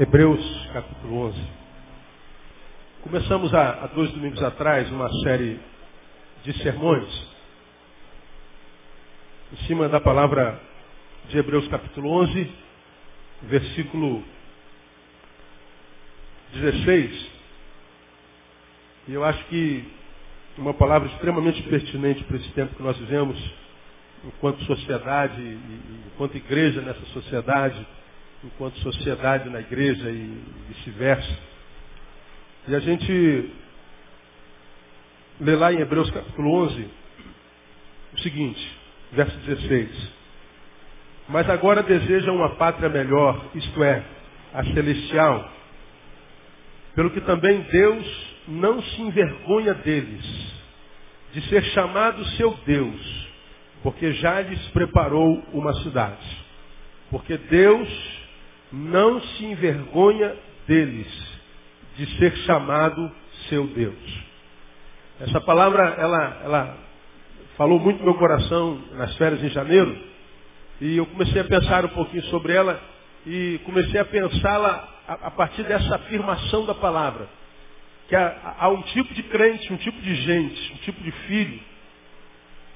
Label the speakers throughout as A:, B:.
A: Hebreus capítulo 11. Começamos há, há dois domingos atrás uma série de sermões em cima da palavra de Hebreus capítulo 11, versículo 16. E eu acho que uma palavra extremamente pertinente para esse tempo que nós vivemos, enquanto sociedade enquanto igreja nessa sociedade enquanto sociedade na igreja e vice-versa. E a gente lê lá em Hebreus capítulo 11 o seguinte, verso 16. Mas agora desejam uma pátria melhor, isto é, a celestial, pelo que também Deus não se envergonha deles, de ser chamado seu Deus, porque já lhes preparou uma cidade. Porque Deus não se envergonha deles de ser chamado seu Deus. Essa palavra, ela, ela falou muito no meu coração nas férias em janeiro, e eu comecei a pensar um pouquinho sobre ela, e comecei a pensá-la a, partir dessa afirmação da palavra. Que há, há um tipo de crente, um tipo de gente, um tipo de filho,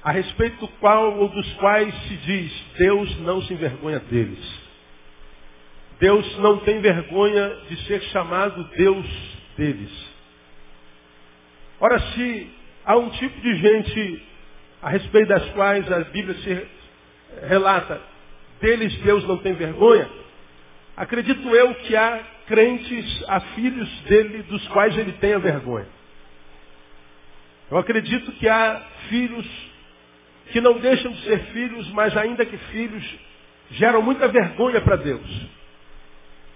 A: a respeito do qual ou dos quais se diz, Deus não se envergonha deles. Deus não tem vergonha de ser chamado Deus deles. Ora, se há um tipo de gente a respeito das quais a Bíblia se relata, deles Deus não tem vergonha, acredito eu que há crentes, há filhos dele dos quais ele tenha vergonha. Eu acredito que há filhos que não deixam de ser filhos, mas ainda que filhos, geram muita vergonha para Deus.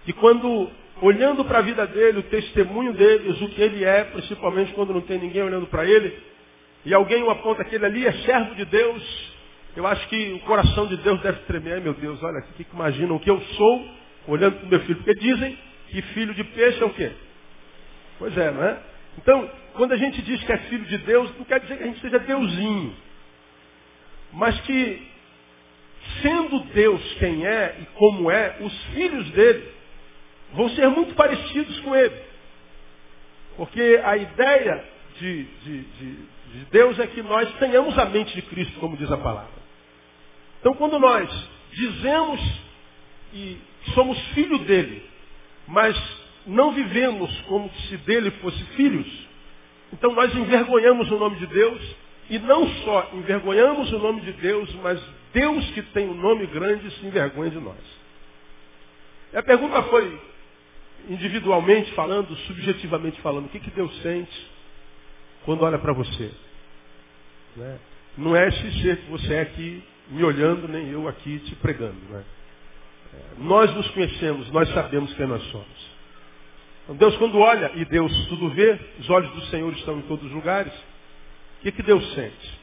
A: E quando, olhando para a vida dele, o testemunho deles, o que ele é, principalmente quando não tem ninguém olhando para ele, e alguém o aponta que ele ali é servo de Deus, eu acho que o coração de Deus deve tremer. Ai, meu Deus, olha aqui, que imaginam que eu sou, olhando para o meu filho. Porque dizem que filho de peixe é o quê? Pois é, não é? Então, quando a gente diz que é filho de Deus, não quer dizer que a gente seja deusinho. Mas que, sendo Deus quem é e como é, os filhos dele vão ser muito parecidos com ele. Porque a ideia de, de, de, de, Deus é que nós tenhamos a mente de Cristo, como diz a palavra. Então, quando nós dizemos e somos filho dele, mas não vivemos como se dele fosse filhos, então nós envergonhamos o nome de Deus e não só envergonhamos o nome de Deus, mas Deus que tem um nome grande se envergonha de nós. E a pergunta foi, individualmente falando, subjetivamente falando, o que, que Deus sente quando olha para você? Né? Não é esse ser que você é aqui me olhando, nem eu aqui te pregando. Né? Nós nos conhecemos, nós sabemos quem nós somos. Então Deus quando olha, e Deus tudo vê, os olhos do Senhor estão em todos os lugares, o que, que Deus sente?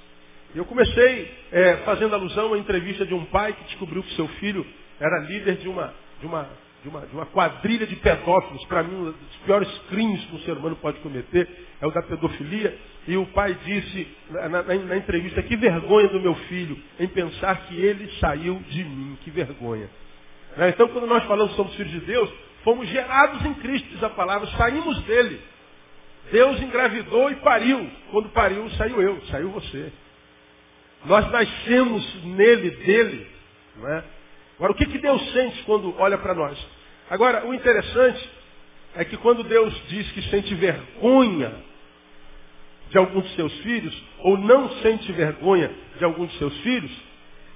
A: Eu comecei é, fazendo alusão à entrevista de um pai que descobriu que seu filho era líder de uma, de uma de uma, de uma quadrilha de pedófilos, para mim, um dos piores crimes que um ser humano pode cometer é o da pedofilia. E o pai disse na, na, na entrevista, que vergonha do meu filho em pensar que ele saiu de mim, que vergonha. Né? Então, quando nós falamos que somos filhos de Deus, fomos gerados em Cristo, diz a palavra, saímos dele. Deus engravidou e pariu. Quando pariu, saiu eu, saiu você. Nós nascemos nele, dele. Não é? Agora, o que, que Deus sente quando olha para nós? Agora, o interessante é que quando Deus diz que sente vergonha de algum de seus filhos, ou não sente vergonha de algum de seus filhos,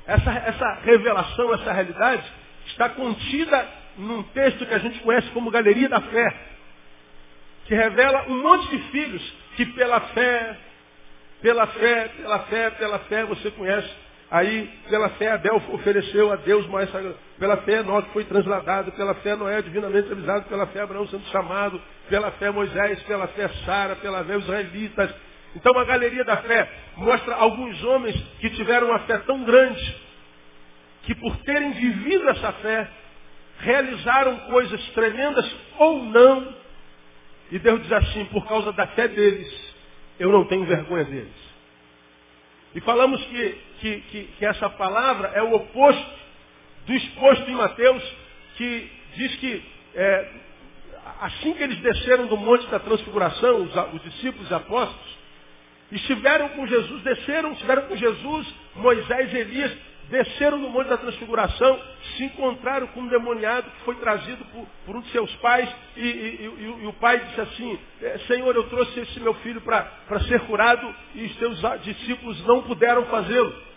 A: essa, essa revelação, essa realidade, está contida num texto que a gente conhece como Galeria da Fé, que revela um monte de filhos que pela fé, pela fé, pela fé, pela fé, você conhece Aí, pela fé, Abel ofereceu a Deus mais. Pela fé, Enoque foi transladado. Pela fé, Noé divinamente avisado. Pela fé, Abraão sendo chamado. Pela fé, Moisés. Pela fé, Sara. Pela fé, os israelitas. Então, a galeria da fé mostra alguns homens que tiveram uma fé tão grande que, por terem vivido essa fé, realizaram coisas tremendas ou não. E Deus diz assim: por causa da fé deles, eu não tenho vergonha deles. E falamos que, que, que, que essa palavra é o oposto do exposto em Mateus, que diz que é, assim que eles desceram do Monte da Transfiguração, os, os discípulos apóstolos, estiveram com Jesus, desceram, estiveram com Jesus, Moisés e Elias, desceram no Monte da Transfiguração, se encontraram com um demoniado que foi trazido por, por um de seus pais, e, e, e, e, o pai disse assim, é, Senhor, eu trouxe esse meu filho para ser curado, e os teus discípulos não puderam fazê-lo.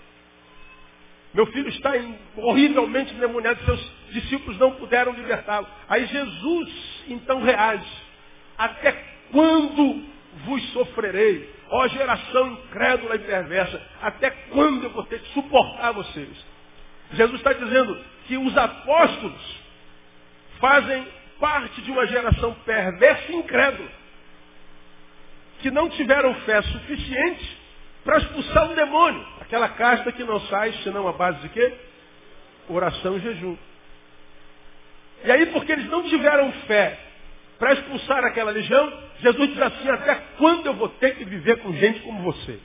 A: Meu filho está horrivelmente endemoniado, seus discípulos não puderam libertá-lo. Aí Jesus então reage. Até quando vos sofrerei? Ó geração incrédula e perversa, até quando eu vou ter que suportar vocês? Jesus está dizendo que os apóstolos fazem parte de uma geração perversa e incrédula, que não tiveram fé suficiente para expulsar um demônio. Aquela casta que não sai senão a base de quê? Oração e jejum. E aí, porque eles não tiveram fé para expulsar aquela legião, Jesus diz assim, até quando eu vou ter que viver com gente como vocês?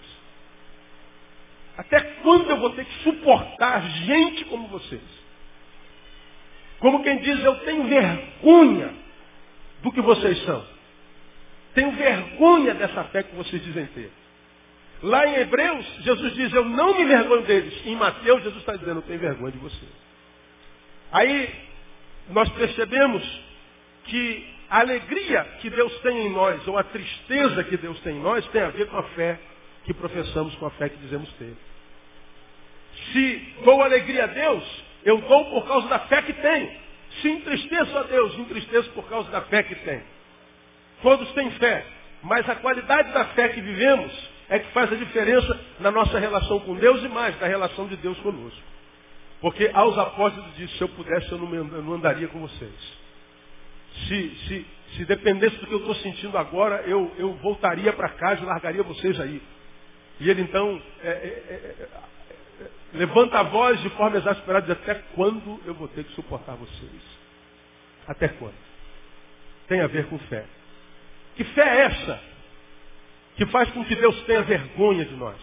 A: Até quando eu vou ter que suportar gente como vocês? Como quem diz, eu tenho vergonha do que vocês são. Tenho vergonha dessa fé que vocês dizem ter. Lá em Hebreus, Jesus diz, eu não me vergonho deles. Em Mateus, Jesus está dizendo, eu tenho vergonha de vocês. Aí, nós percebemos que a alegria que Deus tem em nós, ou a tristeza que Deus tem em nós, tem a ver com a fé que professamos, com a fé que dizemos ter. Se dou alegria a Deus, eu dou por causa da fé que tenho. Se entristeço a Deus, entristeço por causa da fé que tenho. Todos têm fé, mas a qualidade da fé que vivemos é que faz a diferença na nossa relação com Deus e mais, na relação de Deus conosco. Porque aos apóstolos disse, se eu pudesse, eu não, eu não andaria com vocês. Se, se, se dependesse do que eu estou sentindo agora, eu, eu voltaria para casa e largaria vocês aí. E ele então é, é, é, é, levanta a voz de forma exasperada e diz, até quando eu vou ter que suportar vocês? Até quando? Tem a ver com fé. Que fé é essa? Que faz com que Deus tenha vergonha de nós.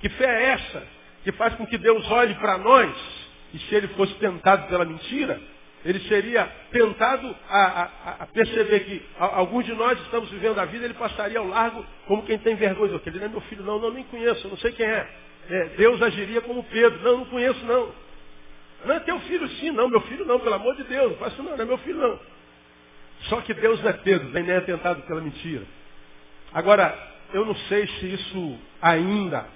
A: Que fé é essa? Que faz com que Deus olhe para nós e se ele fosse tentado pela mentira, ele seria tentado a, a, a perceber que a, alguns de nós estamos vivendo a vida, ele passaria ao largo como quem tem vergonha. Ele não é meu filho, não, não, nem conheço, não sei quem é. é. Deus agiria como Pedro. Não, não conheço, não. Não é teu filho sim, não, meu filho não, pelo amor de Deus. Não faço não, não é meu filho não. Só que Deus não é Pedro, nem é tentado pela mentira. Agora, eu não sei se isso ainda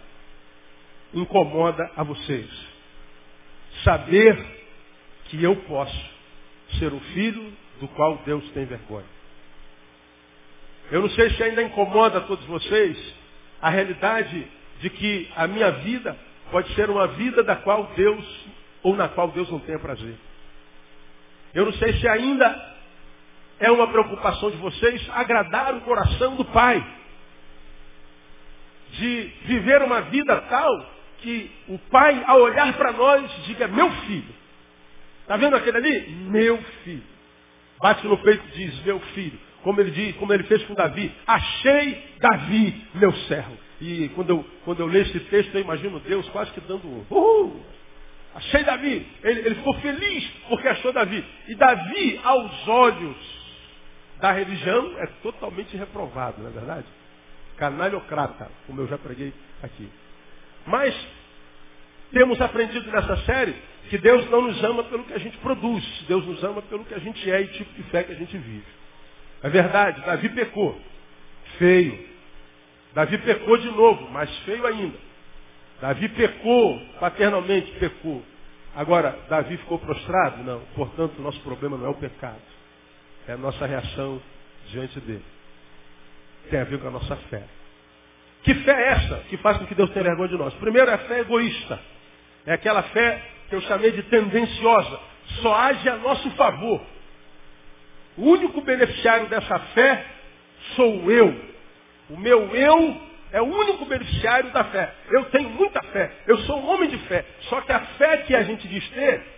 A: incomoda a vocês. Saber que eu posso ser o filho do qual Deus tem vergonha. Eu não sei se ainda incomoda a todos vocês a realidade de que a minha vida pode ser uma vida da qual Deus, ou na qual Deus não tenha prazer. Eu não sei se ainda é uma preocupação de vocês agradar o coração do Pai. De viver uma vida tal que o Pai, ao olhar para nós, diga, meu filho, Está vendo aquele ali? Meu filho. Bate no peito e diz, meu filho. Como ele, diz, como ele fez com Davi. Achei Davi, meu servo. E quando eu, quando eu leio esse texto, eu imagino Deus quase que dando um. Uhul! Achei Davi. Ele, ele ficou feliz porque achou Davi. E Davi, aos olhos da religião, é totalmente reprovado, não é verdade? Canalhocrata, como eu já preguei aqui. Mas temos aprendido nessa série que Deus não nos ama pelo que a gente produz, Deus nos ama pelo que a gente é e tipo de fé que a gente vive. É verdade, Davi pecou. Feio. Davi pecou de novo, mas feio ainda. Davi pecou, paternalmente pecou. Agora, Davi ficou prostrado? Não. Portanto, o nosso problema não é o pecado. É a nossa reação diante dele. Tem a ver com a nossa fé. Que fé é essa que faz com que Deus tenha vergonha de nós? Primeiro é a fé egoísta. É aquela fé que eu chamei de tendenciosa. Só age a nosso favor. O único beneficiário dessa fé sou eu. O meu eu é o único beneficiário da fé. Eu tenho muita fé. Eu sou um homem de fé. Só que a fé que a gente diz ter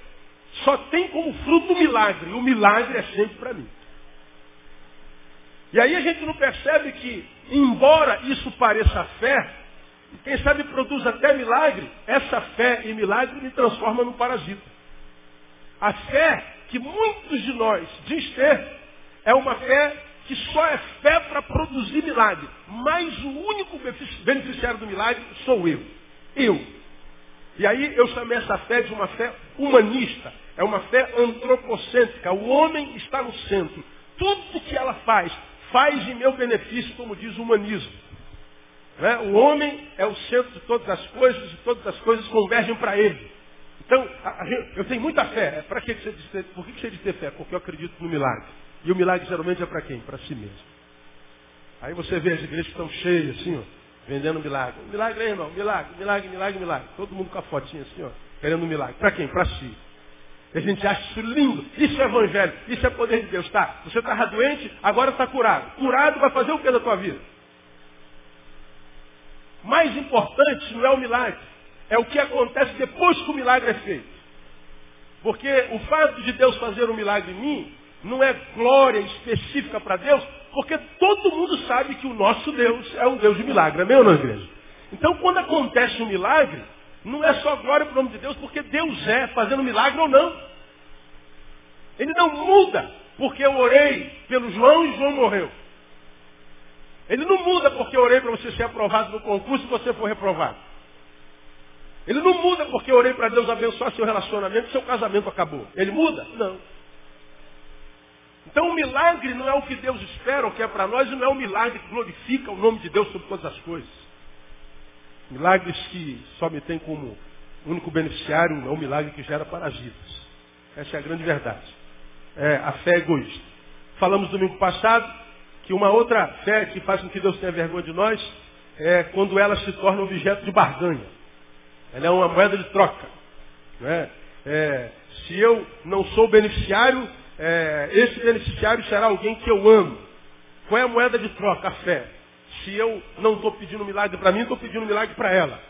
A: só tem como fruto o milagre. O milagre é sempre para mim. E aí a gente não percebe que, embora isso pareça fé, quem sabe produz até milagre, essa fé e milagre me transforma num parasita. A fé que muitos de nós diz ter é uma fé que só é fé para produzir milagre. Mas o único beneficiário do milagre sou eu. Eu. E aí eu chamei essa fé de uma fé humanista. É uma fé antropocêntrica. O homem está no centro. Tudo que ela faz, faz em meu benefício, como diz o humanismo. Né? O homem é o centro de todas as coisas e todas as coisas convergem para ele. Então, a, a, eu tenho muita fé. É para que você diz, por que você diz ter fé? Porque eu acredito no milagre. E o milagre geralmente é para quem? Para si mesmo. Aí você vê as igrejas que estão cheias, assim, ó, vendendo milagre. Milagre aí, irmão. Milagre, milagre, milagre, milagre. Todo mundo com a fotinha assim, ó, querendo um milagre. Para quem? Para si. A gente acha isso lindo. Isso é evangelho. Isso é poder de Deus. Tá, você estava doente, agora está curado. Curado vai fazer o que da tua vida? Mais importante não é o milagre. É o que acontece depois que o milagre é feito. Porque o fato de Deus fazer um milagre em mim não é glória específica para Deus, porque todo mundo sabe que o nosso Deus é um Deus de milagre, meu ou não, igreja? Então, quando acontece um milagre, não é só glória para o nome de Deus, porque Deus é fazendo milagre ou não. Ele não muda porque eu orei pelo João e João morreu. Ele não muda porque eu orei para você ser aprovado no concurso e você for reprovado. Ele não muda porque eu orei para Deus abençoar seu relacionamento e seu casamento acabou. Ele muda? Não. Então o milagre não é o que Deus espera, o que é para nós, e não é o milagre que glorifica o nome de Deus sobre todas as coisas. Milagres que só me tem como único beneficiário é o milagre que gera parasitas. Essa é a grande verdade. É a fé egoísta. Falamos domingo passado que uma outra fé que faz com que Deus tenha vergonha de nós é quando ela se torna objeto de barganha. Ela é uma moeda de troca. É? É, se eu não sou beneficiário, é, esse beneficiário será alguém que eu amo. Qual é a moeda de troca? A fé. Se eu não estou pedindo milagre para mim, estou pedindo milagre para ela.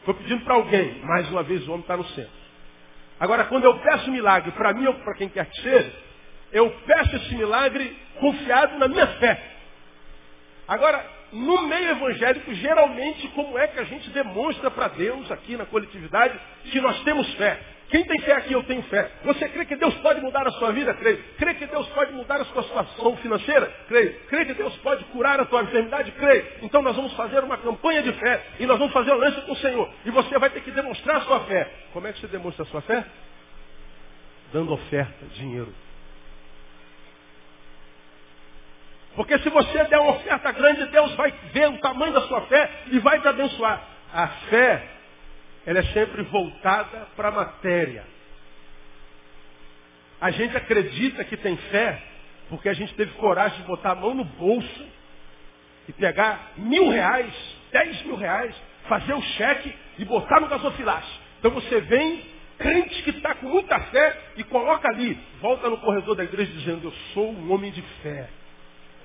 A: Estou pedindo para alguém. Mais uma vez o homem está no centro. Agora, quando eu peço milagre para mim ou para quem quer que seja, eu peço esse milagre confiado na minha fé. Agora, no meio evangélico, geralmente, como é que a gente demonstra para Deus aqui na coletividade que nós temos fé? Quem tem fé aqui, eu tenho fé. Você crê que Deus pode mudar a sua vida? Creio. Crê que Deus pode mudar a sua situação financeira? Creio. Crê que Deus pode curar a tua enfermidade? Creio. Então nós vamos fazer uma campanha de fé e nós vamos fazer um lance com o Senhor. E você vai ter que demonstrar a sua fé. Como é que você demonstra a sua fé? Dando oferta, dinheiro. Porque se você der uma oferta grande, Deus vai ver o tamanho da sua fé e vai te abençoar. A fé ela é sempre voltada para a matéria. A gente acredita que tem fé porque a gente teve coragem de botar a mão no bolso e pegar mil reais, dez mil reais, fazer o cheque e botar no gasofilaste. Então você vem, crente que está com muita fé, e coloca ali, volta no corredor da igreja dizendo, eu sou um homem de fé.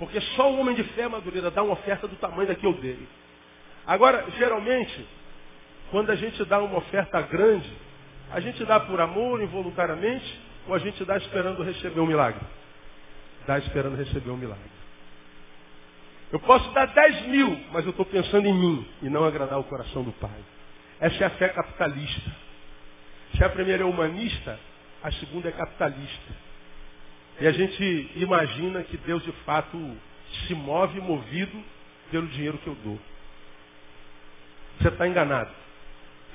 A: Porque só um homem de fé, Madureira, dá uma oferta do tamanho da que eu dei. Agora, geralmente, quando a gente dá uma oferta grande, a gente dá por amor, involuntariamente, ou a gente dá esperando receber um milagre? Dá esperando receber um milagre. Eu posso dar 10 mil, mas eu estou pensando em mim e não agradar o coração do Pai. Essa é a fé capitalista. Se a primeira é humanista, a segunda é capitalista. E a gente imagina que Deus de fato se move movido pelo dinheiro que eu dou. Você está enganado.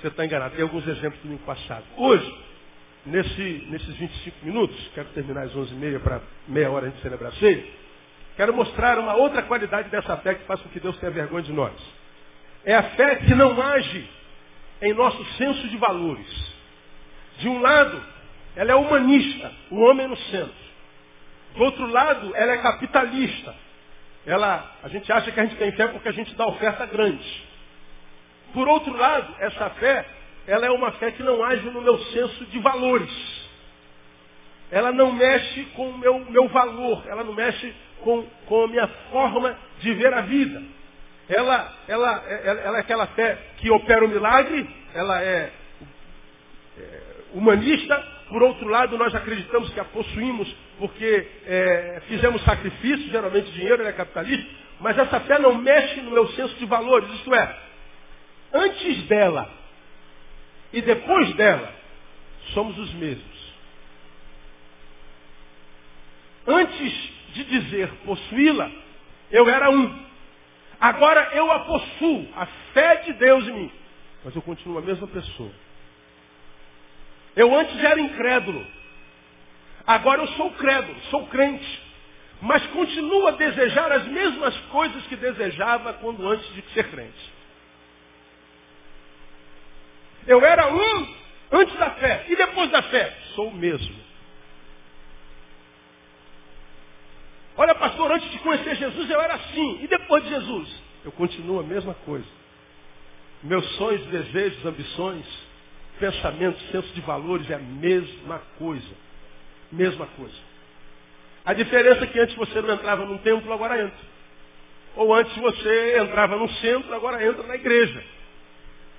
A: Você está enganado. Tem alguns exemplos do domingo passado. Hoje, nesse, nesses 25 minutos, quero terminar às 11h30 para meia hora gente celebrar a ceia, quero mostrar uma outra qualidade dessa fé que faz com que Deus tenha vergonha de nós. É a fé que não age em nosso senso de valores. De um lado, ela é humanista, o homem no centro. Do outro lado, ela é capitalista. Ela, a gente acha que a gente tem fé porque a gente dá oferta grande. Por outro lado, essa fé, ela é uma fé que não age no meu senso de valores. Ela não mexe com o meu, meu valor, ela não mexe com, com a minha forma de ver a vida. Ela, ela, ela, ela é aquela fé que opera o milagre, ela é, é humanista, por outro lado, nós acreditamos que a possuímos porque é, fizemos sacrifício, geralmente dinheiro é capitalista, mas essa fé não mexe no meu senso de valores, isto é, antes dela e depois dela, somos os mesmos. Antes de dizer possuí-la, eu era um. Agora eu a possuo, a fé de Deus em mim. Mas eu continuo a mesma pessoa. Eu antes era incrédulo. Agora eu sou crédulo, sou crente. Mas continuo a desejar as mesmas coisas que desejava quando antes de ser crente. Eu era um antes da fé. E depois da fé? Sou o mesmo. Olha, pastor, antes de conhecer Jesus eu era assim. E depois de Jesus? Eu continuo a mesma coisa. Meus sonhos, desejos, ambições, pensamentos, senso de valores é a mesma coisa. Mesma coisa. A diferença é que antes você não entrava num templo, agora entra. Ou antes você entrava num centro, agora entra na igreja.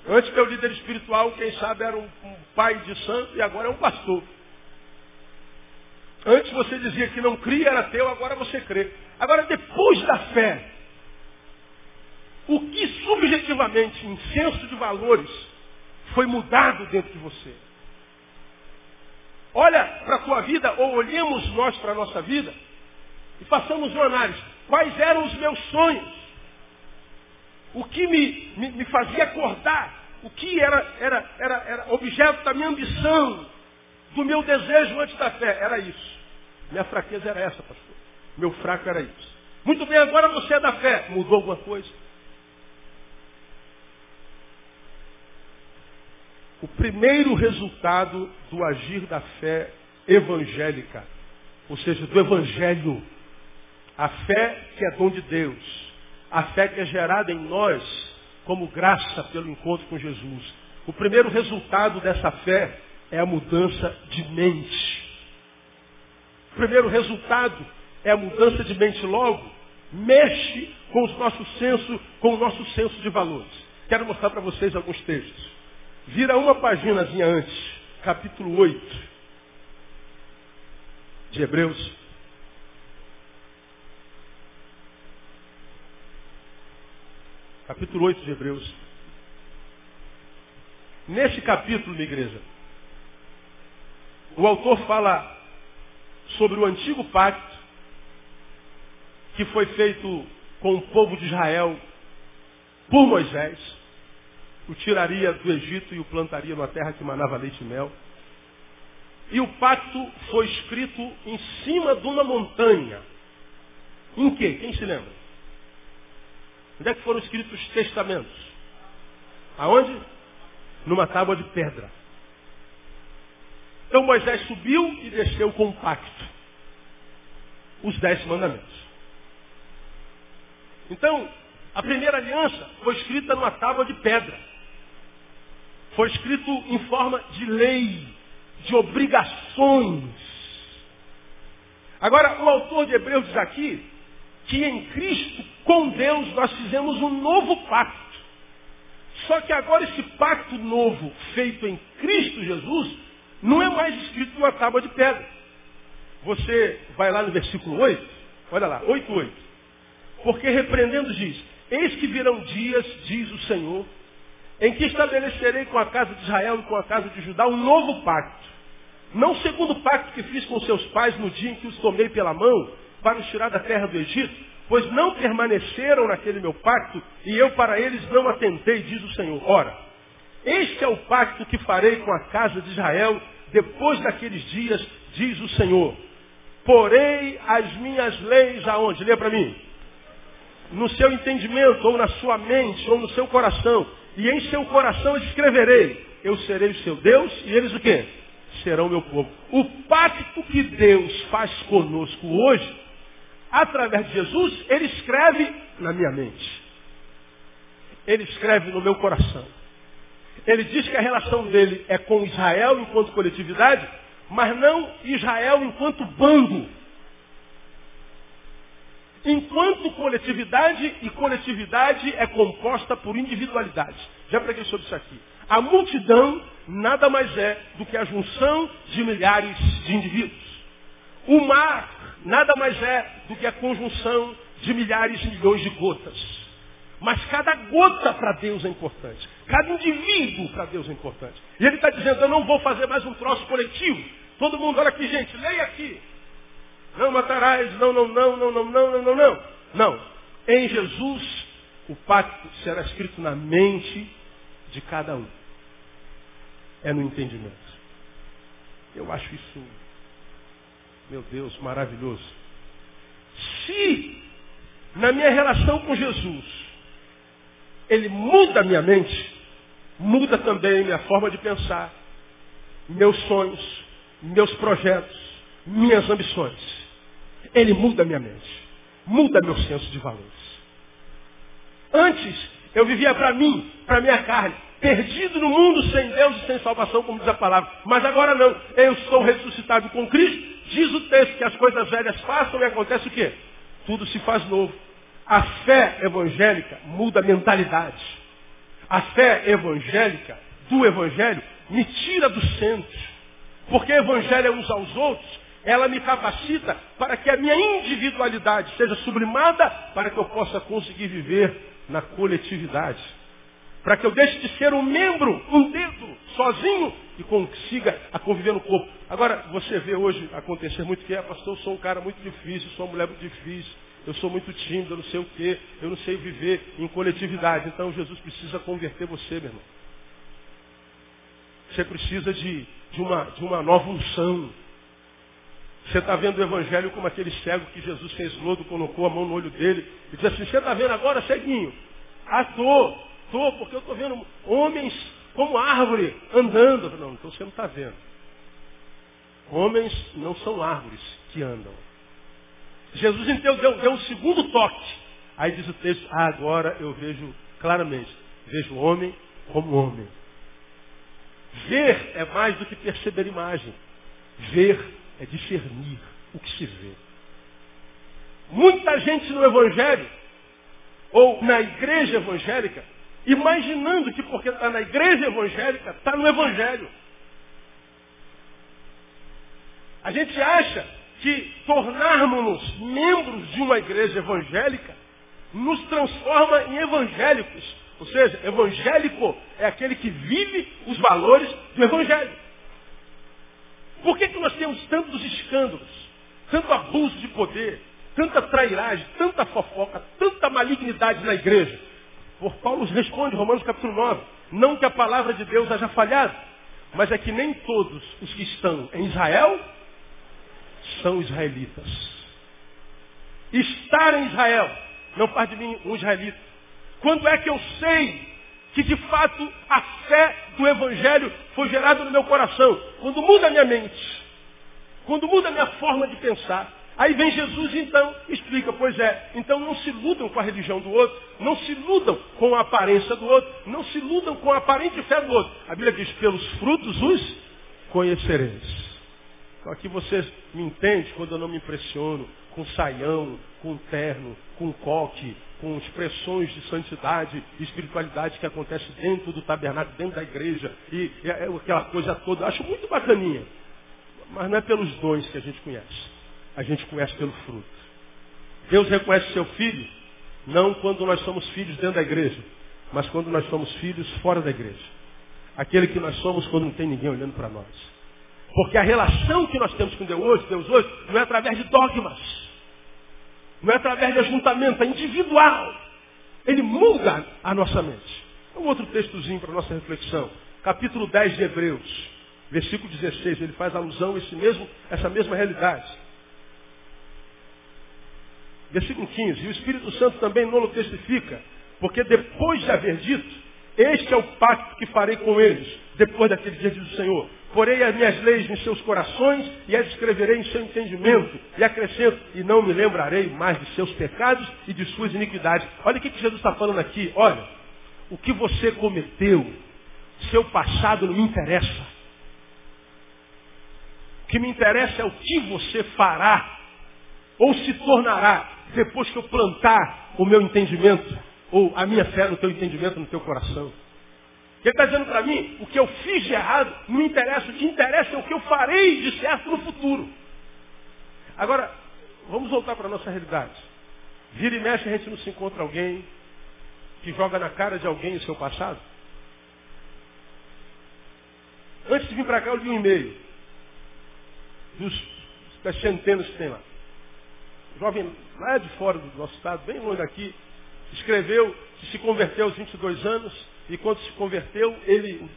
A: Antes meu líder espiritual, quem sabe, era um, um pai de santo e agora é um pastor. Antes você dizia que não cria, era teu, agora você crê. Agora, depois da fé, o que subjetivamente, em senso de valores, foi mudado dentro de você? Olha para a tua vida, ou olhemos nós para a nossa vida, e façamos uma análise. Quais eram os meus sonhos? O que me, me, me fazia acordar? O que era, era, era, era objeto da minha ambição, do meu desejo antes da fé? Era isso. Minha fraqueza era essa, pastor. Meu fraco era isso. Muito bem, agora você é da fé. Mudou alguma coisa? O primeiro resultado do agir da fé evangélica, ou seja, do evangelho, a fé que é dom de Deus, a fé que é gerada em nós como graça pelo encontro com Jesus. O primeiro resultado dessa fé é a mudança de mente. O primeiro resultado é a mudança de mente logo, mexe com os nossos senso, com o nosso senso de valores. Quero mostrar para vocês alguns textos. Vira uma paginazinha antes, capítulo 8 de Hebreus. Capítulo 8 de Hebreus. Nesse capítulo, minha igreja, o autor fala sobre o antigo pacto que foi feito com o povo de Israel por Moisés o tiraria do Egito e o plantaria numa terra que manava leite e mel. E o pacto foi escrito em cima de uma montanha. Em que? Quem se lembra? Onde é que foram escritos os testamentos? Aonde? Numa tábua de pedra. Então Moisés subiu e desceu com o pacto. Os dez mandamentos. Então, a primeira aliança foi escrita numa tábua de pedra. Foi escrito em forma de lei, de obrigações. Agora, o autor de Hebreus diz aqui que em Cristo, com Deus, nós fizemos um novo pacto. Só que agora esse pacto novo, feito em Cristo Jesus, não é mais escrito numa tábua de pedra. Você vai lá no versículo 8, olha lá, 8, 8. Porque repreendendo diz, eis que virão dias, diz o Senhor, em que estabelecerei com a casa de Israel e com a casa de Judá um novo pacto. Não segundo o pacto que fiz com seus pais no dia em que os tomei pela mão para os tirar da terra do Egito, pois não permaneceram naquele meu pacto e eu para eles não atentei, diz o Senhor. Ora, este é o pacto que farei com a casa de Israel depois daqueles dias, diz o Senhor. Porei as minhas leis aonde? Lê para mim. No seu entendimento, ou na sua mente, ou no seu coração e em seu coração escreverei, eu serei o seu Deus e eles o quê? Serão meu povo. O pacto que Deus faz conosco hoje, através de Jesus, ele escreve na minha mente. Ele escreve no meu coração. Ele diz que a relação dele é com Israel enquanto coletividade, mas não Israel enquanto bando. Enquanto coletividade e coletividade é composta por individualidade. Já preguei sobre isso aqui. A multidão nada mais é do que a junção de milhares de indivíduos. O mar nada mais é do que a conjunção de milhares e milhões de gotas. Mas cada gota para Deus é importante. Cada indivíduo para Deus é importante. E ele está dizendo, eu não vou fazer mais um troço coletivo. Todo mundo, olha aqui, gente, leia aqui. Não matarás, não, não, não, não, não, não, não, não, não. Não. Em Jesus, o pacto será escrito na mente de cada um. É no entendimento. Eu acho isso, meu Deus, maravilhoso. Se na minha relação com Jesus, ele muda a minha mente, muda também minha forma de pensar, meus sonhos, meus projetos, minhas ambições. Ele muda minha mente, muda meu senso de valores. Antes, eu vivia para mim, para minha carne, perdido no mundo sem Deus e sem salvação, como diz a palavra. Mas agora não, eu sou ressuscitado com Cristo. Diz o texto que as coisas velhas passam e acontece o quê? Tudo se faz novo. A fé evangélica muda a mentalidade. A fé evangélica, do evangelho, me tira do centro. Porque o evangelho é uns aos outros, ela me capacita para que a minha individualidade seja sublimada para que eu possa conseguir viver na coletividade. Para que eu deixe de ser um membro, um dedo, sozinho e consiga a conviver no corpo. Agora, você vê hoje acontecer muito que é, pastor, eu sou um cara muito difícil, sou uma mulher muito difícil, eu sou muito tímido, eu não sei o quê, eu não sei viver em coletividade. Então Jesus precisa converter você, meu irmão. Você precisa de, de, uma, de uma nova unção. Você está vendo o evangelho como aquele cego que Jesus fez lodo, colocou a mão no olho dele e disse assim, você está vendo agora, ceguinho? Ah, tô, tô, porque eu estou vendo homens como árvore andando. Não, então você não está vendo. Homens não são árvores que andam. Jesus então deu, deu um segundo toque. Aí diz o texto, ah, agora eu vejo claramente. Vejo o homem como homem. Ver é mais do que perceber imagem. Ver é discernir o que se vê. Muita gente no Evangelho, ou na igreja evangélica, imaginando que porque está na igreja evangélica, está no Evangelho. A gente acha que tornarmos-nos membros de uma igreja evangélica nos transforma em evangélicos. Ou seja, evangélico é aquele que vive os valores do evangelho. Por que, que nós temos tantos escândalos, tanto abuso de poder, tanta trairagem, tanta fofoca, tanta malignidade na igreja? Por Paulo responde, Romanos capítulo 9, não que a palavra de Deus haja falhado, mas é que nem todos os que estão em Israel são israelitas. Estar em Israel não faz de mim um israelita. Quando é que eu sei que de fato a fé do Evangelho foi gerada no meu coração? Quando muda a minha mente. Quando muda a minha forma de pensar. Aí vem Jesus então explica, pois é, então não se iludam com a religião do outro, não se iludam com a aparência do outro, não se iludam com a aparente fé do outro. A Bíblia diz, pelos frutos os conhecereis. Então aqui você me entende quando eu não me impressiono com saião, com terno, com coque, com expressões de santidade e espiritualidade que acontece dentro do tabernáculo, dentro da igreja, e é aquela coisa toda. Acho muito bacaninha. Mas não é pelos dons que a gente conhece. A gente conhece pelo fruto. Deus reconhece seu filho, não quando nós somos filhos dentro da igreja, mas quando nós somos filhos fora da igreja. Aquele que nós somos quando não tem ninguém olhando para nós. Porque a relação que nós temos com Deus hoje, Deus hoje, não é através de dogmas. Não é através de ajuntamento, é individual. Ele muda a nossa mente. Um outro textozinho para a nossa reflexão. Capítulo 10 de Hebreus, versículo 16, ele faz alusão a esse mesmo, essa mesma realidade. Versículo 15, e o Espírito Santo também não testifica, porque depois de haver dito, este é o pacto que farei com eles, depois daquele dia do Senhor. Porei as minhas leis em seus corações e as escreverei em seu entendimento. E acrescento, e não me lembrarei mais de seus pecados e de suas iniquidades. Olha o que Jesus está falando aqui. Olha, o que você cometeu, seu passado não me interessa. O que me interessa é o que você fará ou se tornará depois que eu plantar o meu entendimento ou a minha fé no teu entendimento, no teu coração. Ele está dizendo para mim, o que eu fiz de errado não me interessa. O que interessa é o que eu farei de certo no futuro. Agora, vamos voltar para a nossa realidade. Vira e mexe, a gente não se encontra alguém que joga na cara de alguém o seu passado. Antes de vir para cá, eu li um e-mail dos, das centenas que tem lá. jovem lá de fora do nosso estado, bem longe daqui, escreveu que se converteu aos 22 anos e quando se converteu, ele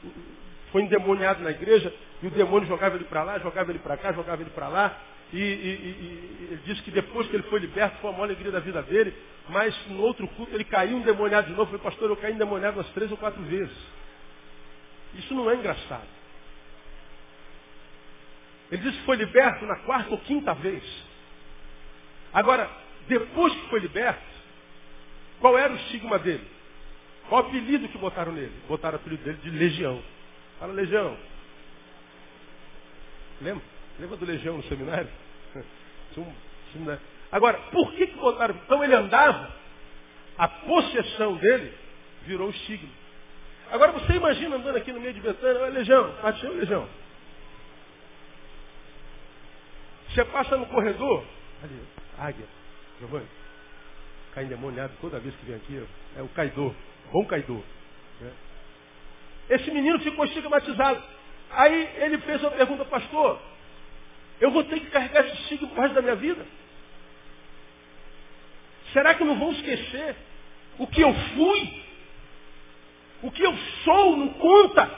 A: foi endemoniado na igreja e o demônio jogava ele para lá, jogava ele para cá, jogava ele para lá. E, e, e, ele disse que depois que ele foi liberto, foi a maior alegria da vida dele, mas no outro culto ele caiu endemoniado de novo. Falei, pastor, eu caí endemoniado umas três ou quatro vezes. Isso não é engraçado. Ele disse que foi liberto na quarta ou quinta vez. Agora, depois que foi liberto, qual era o estigma dele? Qual o apelido que botaram nele? Botaram o apelido dele de Legião. Fala, Legião. Lembra? Lembra do Legião no seminário? Agora, por que, que botaram? Então ele andava, a possessão dele virou o estigma. Agora você imagina andando aqui no meio de Betânia, olha Legião, bate o Legião. Você passa no corredor, ali, águia, Giovanni, cai endemoniado toda vez que vem aqui, é o caidor, bom caidor. Né? Esse menino ficou estigmatizado. Aí ele fez uma pergunta, pastor, eu vou ter que carregar esse estigma por resto da minha vida? Será que não vão esquecer o que eu fui? O que eu sou não conta?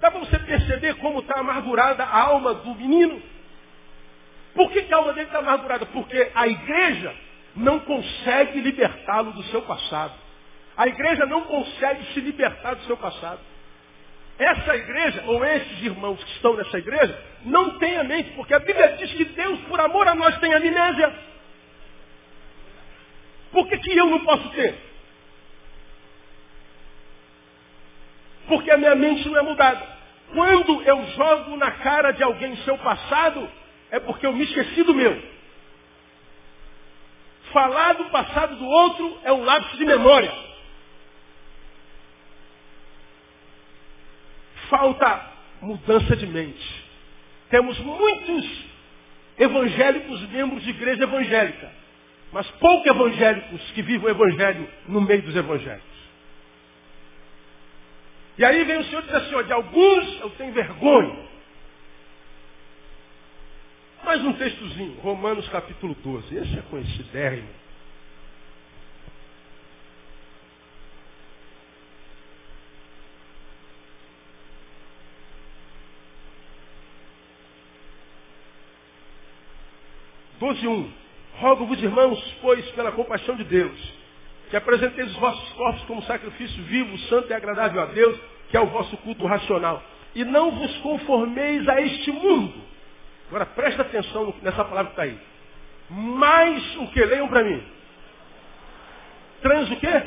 A: Dá para você perceber como está amargurada a alma do menino? Por que, que a alma dele está amargurada? Porque a igreja não consegue libertá-lo do seu passado. A igreja não consegue se libertar do seu passado. Essa igreja, ou esses irmãos que estão nessa igreja, não tem a mente, porque a Bíblia diz que Deus, por amor a nós, tem amnésia. Por que, que eu não posso ter? Porque a minha mente não é mudada. Quando eu jogo na cara de alguém seu passado, é porque eu me esqueci do meu. Falar do passado do outro é um lápis de memória. falta mudança de mente. Temos muitos evangélicos membros de igreja evangélica, mas poucos evangélicos que vivem o evangelho no meio dos evangélicos. E aí vem o Senhor e diz assim, ó, de alguns eu tenho vergonha. Mais um Romanos capítulo 12. Esse é conhecidérrimo. 12.1. Rogo-vos, irmãos, pois, pela compaixão de Deus, que apresenteis os vossos corpos como sacrifício vivo, santo e agradável a Deus, que é o vosso culto racional. E não vos conformeis a este mundo. Agora presta atenção nessa palavra que está aí. Mais o que? Leiam para mim. Trans o quê?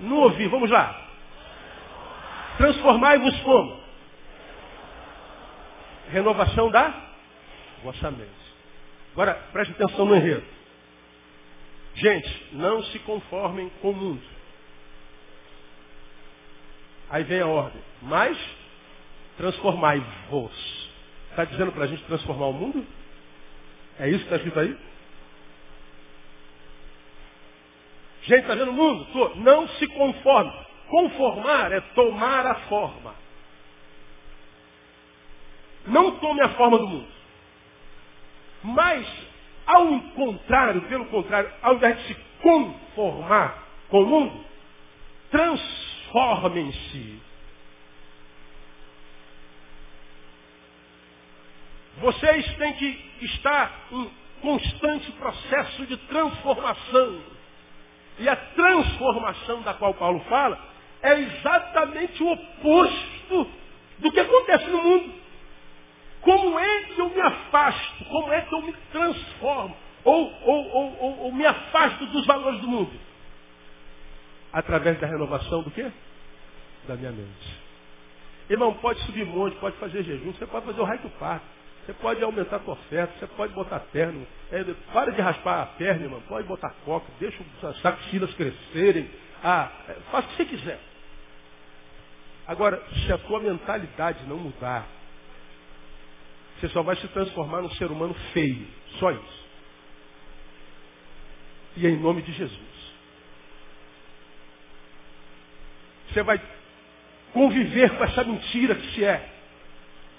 A: Não ouvi, vamos lá. Transformai-vos como? Renovação da vossa mente. Agora, preste atenção no enredo. Gente, não se conformem com o mundo. Aí vem a ordem. Mas, transformai-vos. Está dizendo para a gente transformar o mundo? É isso que está escrito aí? Gente, está vendo o mundo? Tô. Não se conforme. Conformar é tomar a forma. Não tome a forma do mundo. Mas, ao contrário, pelo contrário, ao invés de se conformar com o mundo, transformem-se. Vocês têm que estar em constante processo de transformação. E a transformação da qual Paulo fala é exatamente o oposto do que acontece no mundo. Como é que eu me afasto? Como é que eu me transformo? Ou, ou, ou, ou, me afasto dos valores do mundo? Através da renovação do quê? Da minha mente. Irmão, pode subir monte, pode fazer jejum, você pode fazer o raio do parque, você pode aumentar a tua oferta, você pode botar terno, é, para de raspar a perna, irmão, pode botar coca, deixa os axilas crescerem, ah, é, faça o que você quiser. Agora, se a tua mentalidade não mudar, você só vai se transformar num ser humano feio. Só isso. E é em nome de Jesus. Você vai conviver com essa mentira que se é.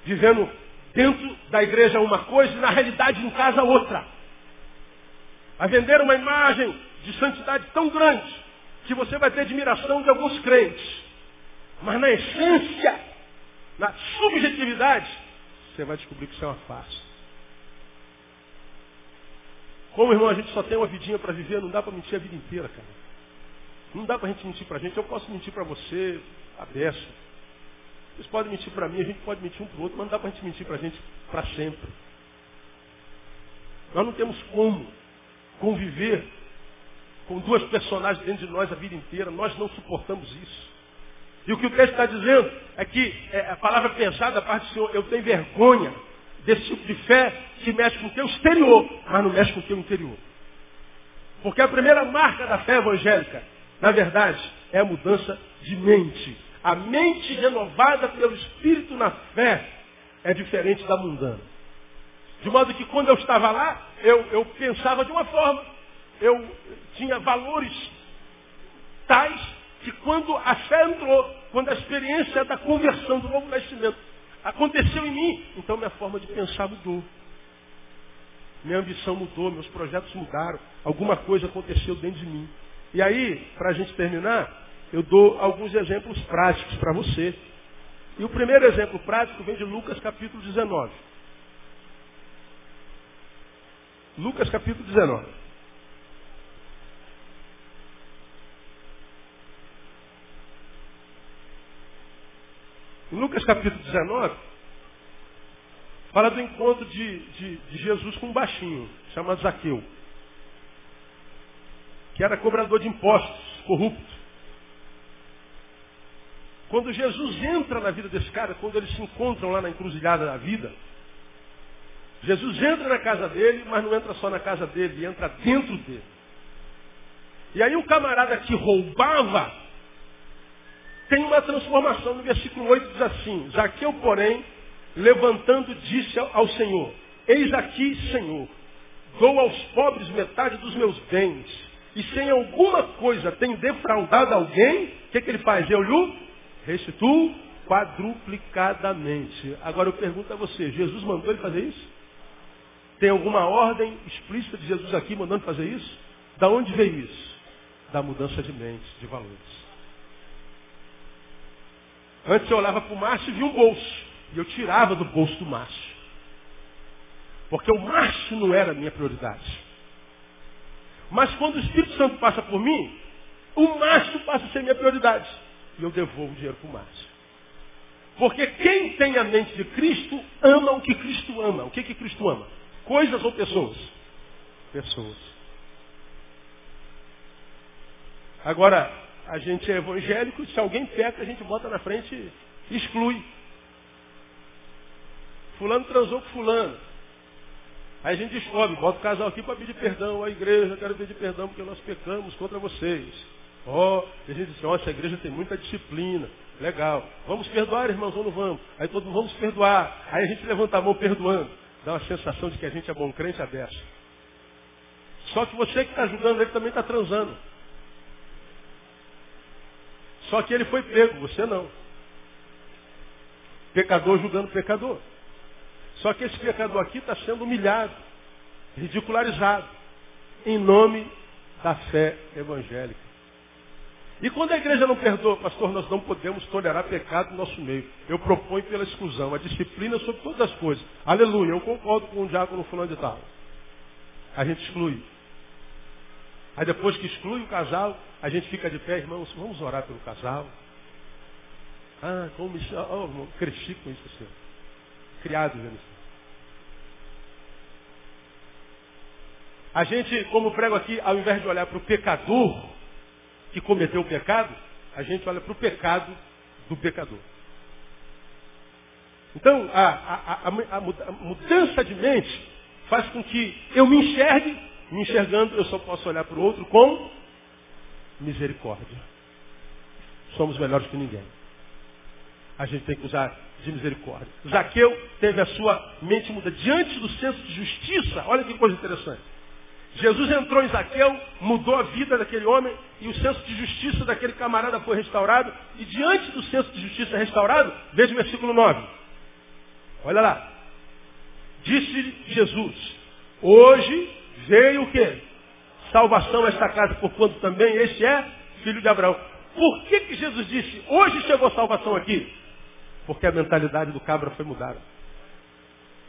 A: Vivendo dentro da igreja uma coisa e na realidade em casa outra. A vender uma imagem de santidade tão grande que você vai ter admiração de alguns crentes. Mas na essência, na subjetividade, você vai descobrir que isso é uma farsa. Como, irmão, a gente só tem uma vidinha para viver, não dá para mentir a vida inteira, cara. Não dá para a gente mentir para a gente. Eu posso mentir para você, a beça. Vocês podem mentir para mim, a gente pode mentir um para o outro, mas não dá para a gente mentir para a gente para sempre. Nós não temos como conviver com duas personagens dentro de nós a vida inteira. Nós não suportamos isso. E o que o texto está dizendo é que é, a palavra pesada da parte do Senhor, eu tenho vergonha desse tipo de fé que mexe com o teu exterior, mas não mexe com o teu interior. Porque a primeira marca da fé evangélica, na verdade, é a mudança de mente. A mente renovada pelo Espírito na fé é diferente da mundana. De modo que quando eu estava lá, eu, eu pensava de uma forma, eu tinha valores tais que quando a fé entrou, quando a experiência da conversão, do novo nascimento, aconteceu em mim, então minha forma de pensar mudou. Minha ambição mudou, meus projetos mudaram, alguma coisa aconteceu dentro de mim. E aí, para a gente terminar, eu dou alguns exemplos práticos para você. E o primeiro exemplo prático vem de Lucas capítulo 19. Lucas capítulo 19. Em Lucas capítulo 19, fala do encontro de, de, de Jesus com um baixinho, chamado Zaqueu, que era cobrador de impostos, corrupto. Quando Jesus entra na vida desse cara, quando eles se encontram lá na encruzilhada da vida, Jesus entra na casa dele, mas não entra só na casa dele, entra dentro dele. E aí o camarada que roubava tem uma transformação. No versículo 8 diz assim, Zaqueu, porém, levantando, disse ao Senhor, Eis aqui, Senhor, dou aos pobres metade dos meus bens, e sem alguma coisa tenho defraudado alguém, o que, que ele faz? Eu lhe restituo quadruplicadamente. Agora eu pergunto a você, Jesus mandou ele fazer isso? Tem alguma ordem explícita de Jesus aqui mandando fazer isso? Da onde veio isso? Da mudança de mente, de valores. Antes eu olhava para o Márcio e via um bolso. E eu tirava do bolso do Márcio. Porque o Márcio não era a minha prioridade. Mas quando o Espírito Santo passa por mim, o Márcio passa a ser minha prioridade. E eu devolvo o dinheiro para o Márcio. Porque quem tem a mente de Cristo ama o que Cristo ama. O que, que Cristo ama? Coisas ou pessoas? Pessoas. Agora, a gente é evangélico, se alguém peca, a gente bota na frente e exclui. Fulano transou com fulano. Aí a gente descobre, bota o casal aqui para pedir perdão. A igreja, quero pedir perdão porque nós pecamos contra vocês. Ó, oh, a gente diz, ó, essa igreja tem muita disciplina. Legal. Vamos perdoar, irmãos, ou não vamos? Aí todo mundo, vamos perdoar. Aí a gente levanta a mão perdoando. Dá uma sensação de que a gente é bom crente a dessa. Só que você que está ajudando ele também está transando. Só que ele foi pego, você não. Pecador julgando pecador. Só que esse pecador aqui está sendo humilhado, ridicularizado, em nome da fé evangélica. E quando a igreja não perdoa, pastor, nós não podemos tolerar pecado no nosso meio. Eu proponho pela exclusão, a disciplina sobre todas as coisas. Aleluia, eu concordo com o diácono fulano de tal. A gente exclui. Aí depois que exclui o casal, a gente fica de pé, irmãos, vamos orar pelo casal. Ah, como me oh, irmão, cresci com isso, Senhor. Criado vendo. A gente, como prego aqui, ao invés de olhar para o pecador que cometeu o pecado, a gente olha para o pecado do pecador. Então, a, a, a, a, mudança de mente faz com que eu me enxergue, me enxergando, eu só posso olhar para o outro com misericórdia. Somos melhores que ninguém. A gente tem que usar de misericórdia. Zaqueu teve a sua mente mudada diante do senso de justiça. Olha que coisa interessante. Jesus entrou em Zaqueu, mudou a vida daquele homem e o senso de justiça daquele camarada foi restaurado. E diante do senso de justiça restaurado, veja o versículo 9. Olha lá. Disse Jesus, hoje veio o quê? Salvação a esta casa, por quanto também este é filho de Abraão. Por que, que Jesus disse, hoje chegou salvação aqui? Porque a mentalidade do cabra foi mudada.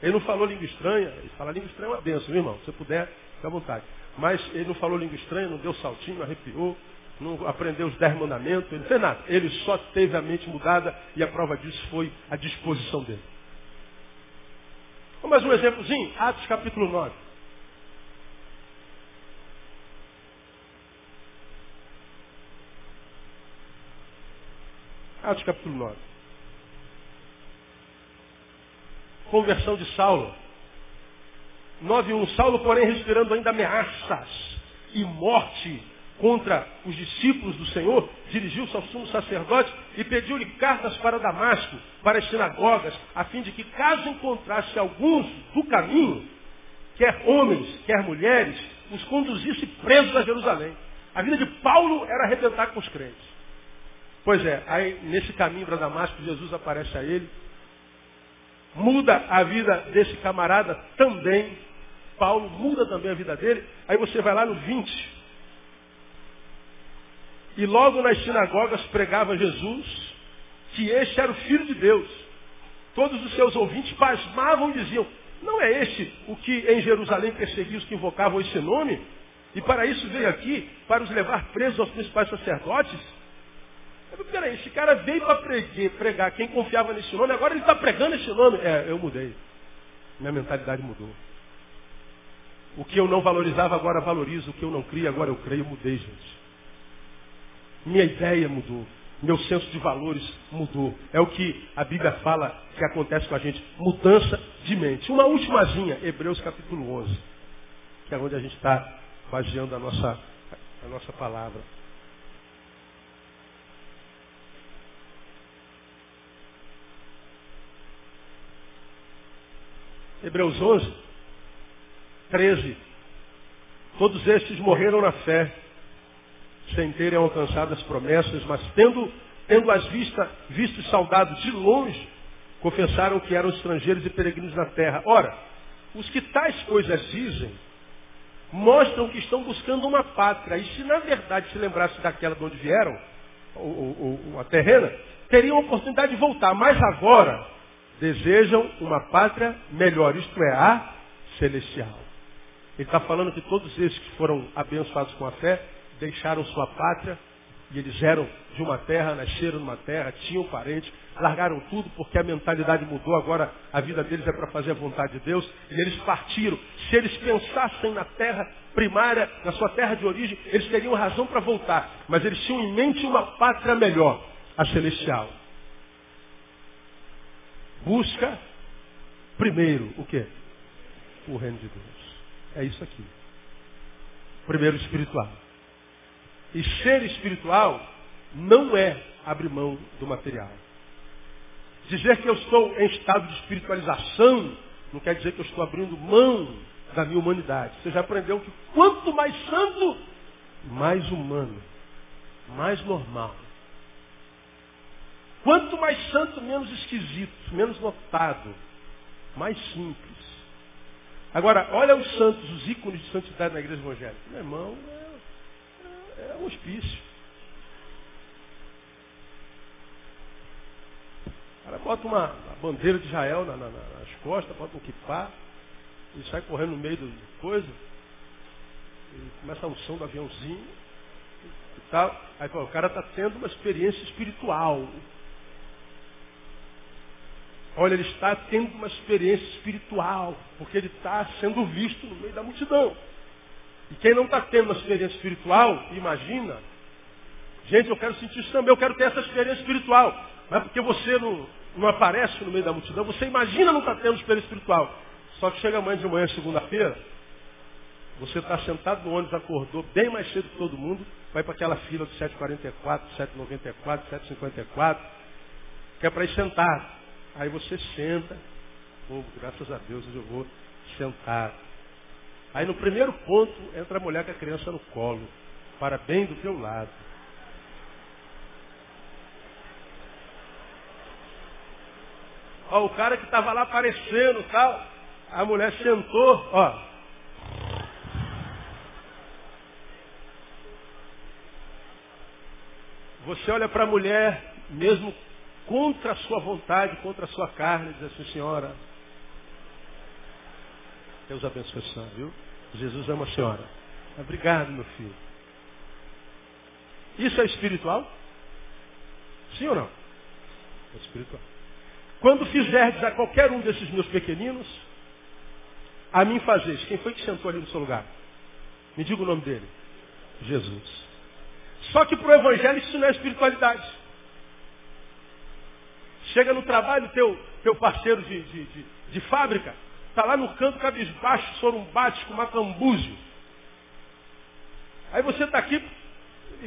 A: Ele não falou língua estranha, ele fala língua estranha é uma benção, irmão? Se puder, fica à vontade. Mas ele não falou língua estranha, não deu saltinho, não arrepiou, não aprendeu os dez mandamentos, ele não fez nada. Ele só teve a mente mudada e a prova disso foi a disposição dele. Mais um exemplozinho, Atos capítulo 9. Atos capítulo 9. Conversão de Saulo. 9.1. Saulo, porém, respirando ainda ameaças e morte contra os discípulos do Senhor, dirigiu-se ao sumo sacerdote e pediu-lhe cartas para Damasco, para as sinagogas, a fim de que, caso encontrasse alguns do caminho, quer homens, quer mulheres, os conduzisse presos a Jerusalém. A vida de Paulo era arrebentar com os crentes. Pois é, aí nesse caminho para Damasco, Jesus aparece a ele, muda a vida desse camarada também. Paulo muda também a vida dele. Aí você vai lá no 20. E logo nas sinagogas pregava Jesus que este era o Filho de Deus. Todos os seus ouvintes pasmavam e diziam, não é este o que em Jerusalém perseguia os que invocavam esse nome? E para isso veio aqui, para os levar presos aos principais sacerdotes? Eu peraí, esse cara veio para pregar quem confiava nesse nome, agora ele está pregando esse nome. É, eu mudei. Minha mentalidade mudou. O que eu não valorizava, agora valorizo. O que eu não cria, agora eu creio. Mudei, gente. Minha ideia mudou. Meu senso de valores mudou. É o que a Bíblia fala que acontece com a gente. Mudança de mente. Uma ultimazinha, Hebreus capítulo 11. Que é onde a gente está baseando a nossa, a nossa palavra. Hebreus 11, 13. Todos estes morreram na fé, sem terem alcançado as promessas, mas tendo, tendo as vista, vistos saudados de longe, confessaram que eram estrangeiros e peregrinos na terra. Ora, os que tais coisas dizem, mostram que estão buscando uma pátria. E se na verdade se lembrasse daquela de onde vieram, ou, ou, a terrena, teriam a oportunidade de voltar. Mas agora desejam uma pátria melhor, isto é, a celestial. Ele está falando que todos esses que foram abençoados com a fé deixaram sua pátria e eles eram de uma terra, nasceram numa terra, tinham parentes, largaram tudo porque a mentalidade mudou, agora a vida deles é para fazer a vontade de Deus, e eles partiram. Se eles pensassem na terra primária, na sua terra de origem, eles teriam razão para voltar, mas eles tinham em mente uma pátria melhor, a celestial. Busca primeiro o quê? O reino de Deus. É isso aqui. Primeiro espiritual. E ser espiritual não é abrir mão do material. Dizer que eu estou em estado de espiritualização não quer dizer que eu estou abrindo mão da minha humanidade. Você já aprendeu que quanto mais santo, mais humano, mais normal. Quanto mais santo, menos esquisito, menos notado, mais simples. Agora, olha os santos, os ícones de santidade na igreja evangélica. Meu irmão, é, é um hospício. O cara bota uma, uma bandeira de Israel na, na, nas costas, bota um kipá, e sai correndo no meio do coisa, e começa a unção do aviãozinho, e tal. Aí o cara está tendo uma experiência espiritual. Olha, ele está tendo uma experiência espiritual, porque ele está sendo visto no meio da multidão. E quem não está tendo uma experiência espiritual, imagina, gente, eu quero sentir isso também, eu quero ter essa experiência espiritual. É porque você não, não aparece no meio da multidão, você imagina não estar tá tendo experiência espiritual. Só que chega amanhã de manhã, segunda-feira, você está sentado no ônibus, acordou bem mais cedo que todo mundo, vai para aquela fila do 744, 794, 754, que é para ir sentar. Aí você senta, oh, graças a Deus eu vou sentar. Aí no primeiro ponto entra a mulher com a criança no colo, para bem do teu lado. Ó, o cara que estava lá aparecendo tal, A mulher sentou, ó. Você olha para a mulher, mesmo contra a sua vontade, contra a sua carne, diz assim, senhora, Deus abençoe a senhora, viu? Jesus ama a senhora. Obrigado, meu filho. Isso é espiritual? Sim ou não? É espiritual. Quando fizerdes a qualquer um desses meus pequeninos, a mim fazeis. Quem foi que sentou ali no seu lugar? Me diga o nome dele. Jesus. Só que para o Evangelho isso não é espiritualidade. Chega no trabalho, teu, teu parceiro de, de, de, de fábrica, está lá no canto cabisbaixo, sorumbático, macambúzio. Aí você está aqui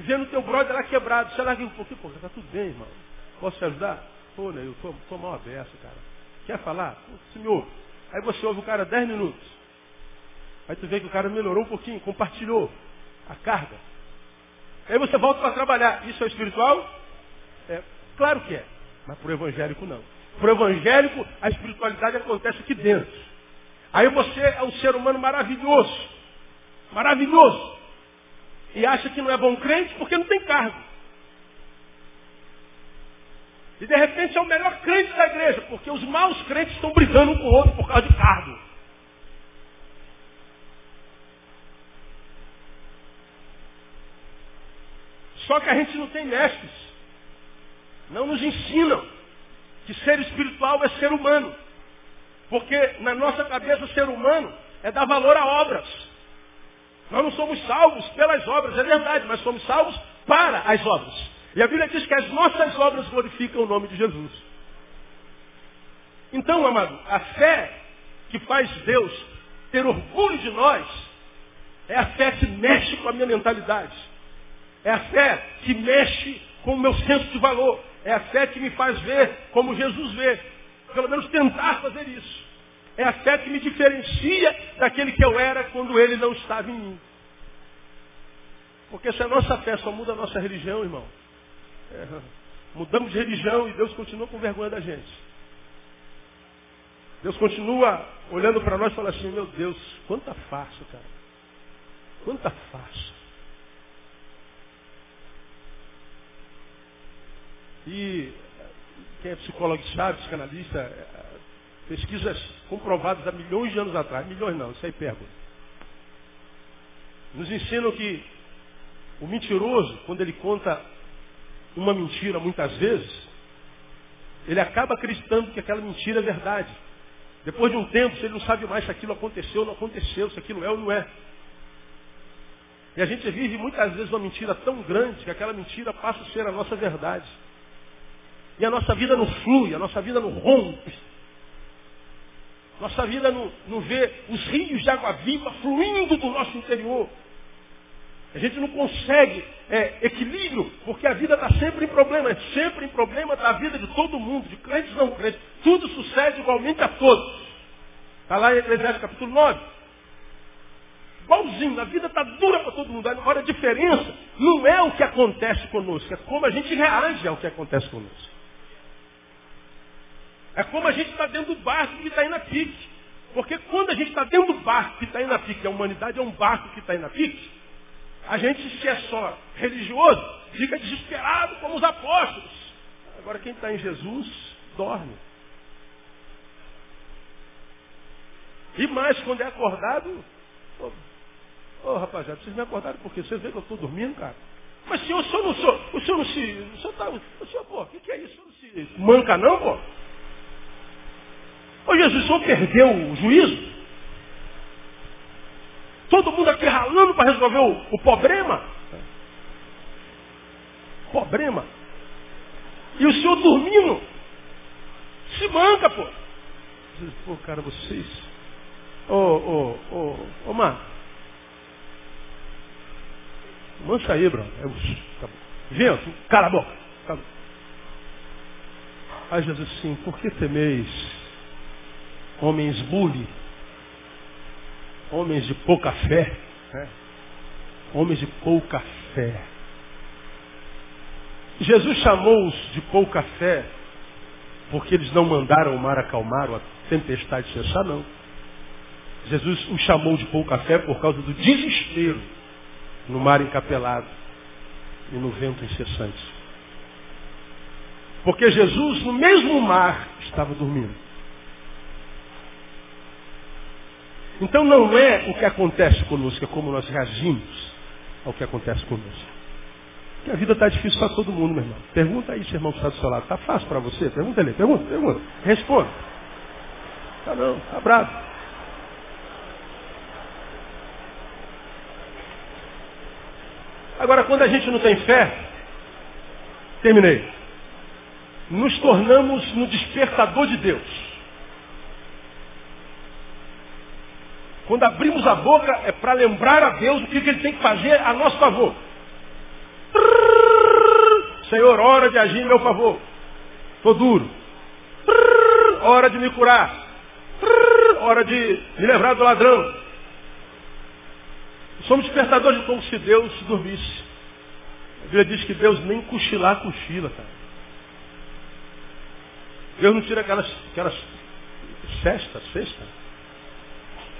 A: vendo teu brother lá quebrado. Você larga um pouquinho, pô, tá tudo bem, irmão. Posso te ajudar? Pô, né, eu tô, tô mal aberto, cara. Quer falar? Pô, ouve. Aí você ouve o cara 10 minutos. Aí tu vê que o cara melhorou um pouquinho, compartilhou a carga. Aí você volta para trabalhar. Isso é espiritual? É, claro que é. Mas para o evangélico não. Para o evangélico, a espiritualidade acontece aqui dentro. Aí você é um ser humano maravilhoso. Maravilhoso. E acha que não é bom crente porque não tem cargo. E de repente é o melhor crente da igreja, porque os maus crentes estão brigando um com o outro por causa de cargo. Só que a gente não tem mestres. Não nos ensinam que ser espiritual é ser humano. Porque na nossa cabeça ser humano é dar valor a obras. Nós não somos salvos pelas obras, é verdade, mas somos salvos para as obras. E a Bíblia diz que as nossas obras glorificam o nome de Jesus. Então, amado, a fé que faz Deus ter orgulho de nós é a fé que mexe com a minha mentalidade. É a fé que mexe com o meu senso de valor. É a fé que me faz ver como Jesus vê. Pelo menos tentar fazer isso. É a fé que me diferencia daquele que eu era quando ele não estava em mim. Porque se a nossa fé só muda a nossa religião, irmão, é, mudamos de religião e Deus continua com vergonha da gente. Deus continua olhando para nós e fala assim, meu Deus, quanta farsa, cara. Quanta farsa. E quem é psicólogo sabe, psicanalista, é, pesquisas comprovadas há milhões de anos atrás, milhões não, isso é hipérbole, nos ensinam que o mentiroso, quando ele conta uma mentira muitas vezes, ele acaba acreditando que aquela mentira é verdade. Depois de um tempo, ele não sabe mais se aquilo aconteceu ou não aconteceu, se aquilo é ou não é. E a gente vive muitas vezes uma mentira tão grande que aquela mentira passa a ser a nossa verdade. E a nossa vida não flui, a nossa vida não rompe. Nossa vida não, não vê os rios de água viva fluindo do nosso interior. A gente não consegue é, equilíbrio, porque a vida está sempre em problema, é sempre em problema da vida de todo mundo, de crentes não crentes. Tudo sucede igualmente a todos. Está lá em Eclesiastes capítulo 9. Igualzinho, a vida está dura para todo mundo. Agora a diferença não é o que acontece conosco, é como a gente reage ao que acontece conosco. É como a gente está dentro do barco que está indo a pique. Porque quando a gente está dentro do barco que está indo a pique, a humanidade é um barco que está indo a pique, a gente, se é só religioso, fica desesperado como os apóstolos. Agora, quem está em Jesus, dorme. E mais, quando é acordado, ô, oh, rapaziada, vocês me acordaram porque vocês veem que eu estou dormindo, cara. Mas senhor, o senhor não, senhor, o senhor não se. O senhor, tá, o senhor pô, o que, que é isso? O senhor não se manca não, pô? Ô Jesus, senhor perdeu o juízo? Todo mundo aqui ralando para resolver o, o problema. Problema. E o senhor dormindo. Se manca, pô. Pô, cara, vocês. Ô, ô, ô, ô, Mar. Mancha aí, bro. Eu... Vento, cala a boca. Cala. Aí Jesus assim, por que temeis, homens bully? homens de pouca fé. Né? Homens de pouca fé. Jesus chamou-os de pouca fé porque eles não mandaram o mar acalmar ou a tempestade cessar, não. Jesus o chamou de pouca fé por causa do desespero no mar encapelado e no vento incessante. Porque Jesus, no mesmo mar, estava dormindo. Então não é o que acontece conosco, é como nós reagimos ao que acontece conosco. Porque a vida está difícil para todo mundo, meu irmão. Pergunta aí, seu irmão que está do seu lado. Está fácil para você? Pergunta ele, pergunta, pergunta. Responda. Tá não, tá bravo. Agora, quando a gente não tem fé, terminei. Nos tornamos no despertador de Deus. Quando abrimos a boca é para lembrar a Deus o que ele tem que fazer a nosso favor. Senhor, hora de agir em meu favor. Estou duro. Hora de me curar. Hora de me livrar do ladrão. Somos despertadores como se Deus dormisse. A Bíblia diz que Deus nem cochilar cochila, cara. Deus não tira aquelas, aquelas sexta,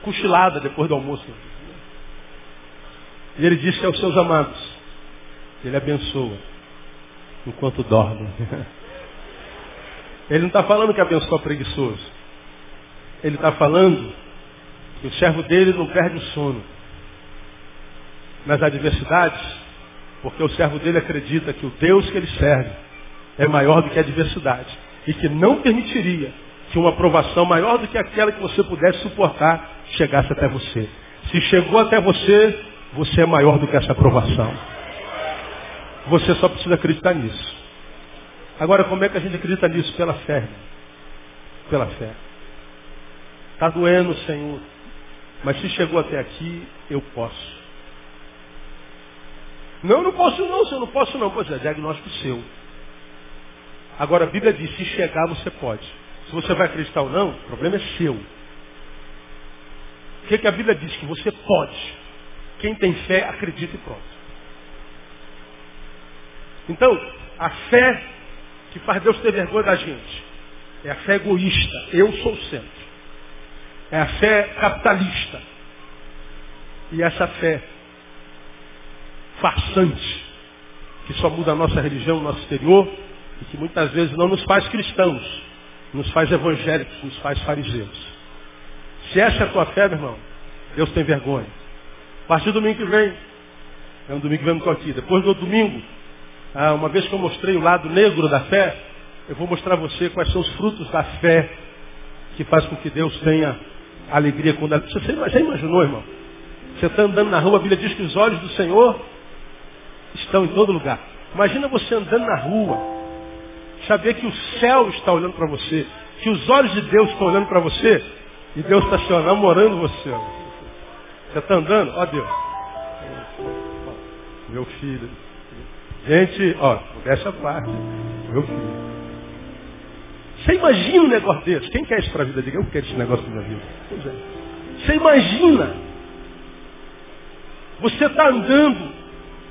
A: cochilada depois do almoço. E ele disse aos seus amados, ele abençoa enquanto dorme. Ele não está falando que abençoa preguiçoso. Ele está falando que o servo dele não perde o sono nas adversidades, porque o servo dele acredita que o Deus que ele serve é maior do que a adversidade e que não permitiria que uma aprovação maior do que aquela que você pudesse suportar chegasse até você. Se chegou até você, você é maior do que essa aprovação. Você só precisa acreditar nisso. Agora, como é que a gente acredita nisso? Pela fé. Pela fé. Está doendo, Senhor. Mas se chegou até aqui, eu posso. Não, não posso não, senhor, não posso não. Pois é, diagnóstico seu. Agora a Bíblia diz, se chegar você pode. Se você vai acreditar ou não, o problema é seu. O que, que a Bíblia diz? Que você pode. Quem tem fé, acredita e pronto. Então, a fé que faz Deus ter vergonha da gente é a fé egoísta. Eu sou o centro. É a fé capitalista. E essa fé farsante, que só muda a nossa religião, o nosso exterior, e que muitas vezes não nos faz cristãos, nos faz evangélicos, nos faz fariseus. Se essa é a tua fé, meu irmão, Deus tem vergonha. A partir do domingo que vem, é um domingo que vem, aqui, depois do domingo, ah, uma vez que eu mostrei o lado negro da fé, eu vou mostrar a você quais são os frutos da fé que faz com que Deus tenha alegria quando... Você já imaginou, irmão? Você está andando na rua, a Bíblia diz que os olhos do Senhor estão em todo lugar. Imagina você andando na rua, saber que o céu está olhando para você, que os olhos de Deus estão olhando para você, e Deus está se namorando você. Você está andando? Ó Deus. Meu filho. Gente, ó, essa parte. Meu filho. Você imagina um negócio desse? Quem quer isso para a vida? Diga, eu quero esse negócio para a vida. Pois é. Você imagina. Você está andando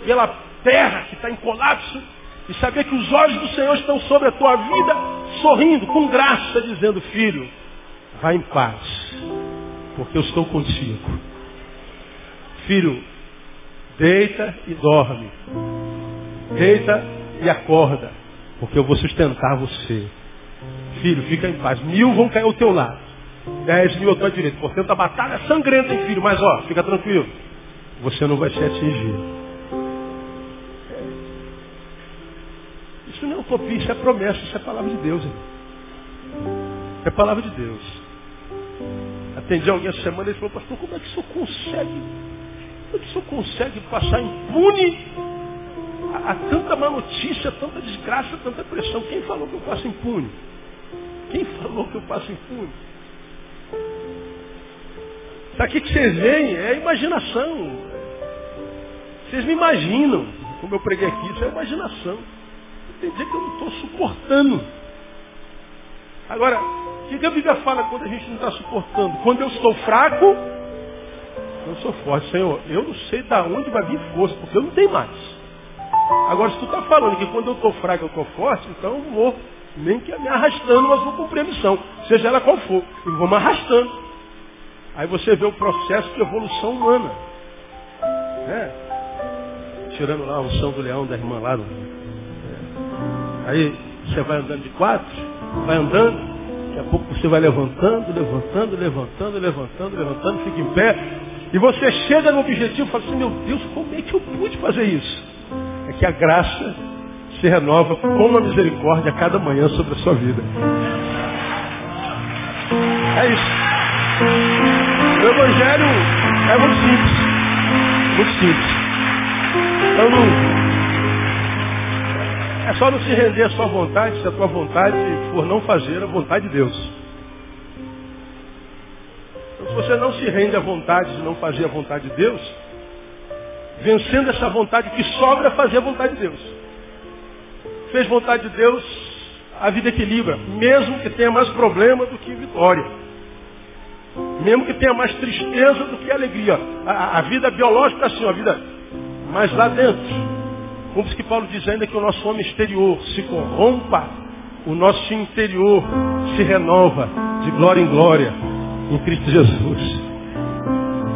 A: pela terra que está em colapso e saber que os olhos do Senhor estão sobre a tua vida, sorrindo, com graça, dizendo, filho, vá em paz, porque eu estou contigo. Filho, deita e dorme. Deita e acorda, porque eu vou sustentar você. Filho, fica em paz. Mil vão cair ao teu lado. Dez mil à tua direita. Portanto, a batalha é sangrenta, hein, filho? Mas ó, fica tranquilo. Você não vai ser atingido. Isso não é utopia, isso é promessa, isso é palavra de Deus. É palavra de Deus. Atendi alguém essa semana e falou, pastor, como é que o senhor consegue? Como é que o senhor consegue passar impune a, a tanta má notícia, tanta desgraça, tanta pressão? Quem falou que eu passo impune? Quem falou que eu passo impune? Daqui que vocês veem é imaginação. Vocês me imaginam, como eu preguei aqui, isso é imaginação. Tem dia que eu não estou suportando. Agora, o que a Bíblia fala quando a gente não está suportando? Quando eu estou fraco, eu sou forte. Senhor, eu não sei de onde vai vir força, porque eu não tenho mais. Agora, se tu está falando que quando eu estou fraco eu estou forte, então eu vou, nem que me arrastando, mas vou cumprir a missão. Seja ela qual for. Eu vou me arrastando. Aí você vê o processo de evolução humana. Né? Tirando lá a unção do leão da irmã lá. No... Aí você vai andando de quatro, vai andando, daqui a pouco você vai levantando, levantando, levantando, levantando, levantando, fica em pé. E você chega no objetivo e fala assim, meu Deus, como é que eu pude fazer isso? É que a graça se renova com uma misericórdia a cada manhã sobre a sua vida. É isso. O Evangelho é muito simples. Muito simples. Então não. É só não se render à sua vontade, se a tua vontade for não fazer a vontade de Deus. Então, se você não se rende à vontade de não fazer a vontade de Deus, vencendo essa vontade que sobra fazer a vontade de Deus. Fez vontade de Deus, a vida equilibra, mesmo que tenha mais problema do que vitória. Mesmo que tenha mais tristeza do que alegria. A, a vida biológica é assim, a vida mais lá dentro. Como que Paulo diz ainda que o nosso homem exterior se corrompa, o nosso interior se renova de glória em glória em Cristo Jesus.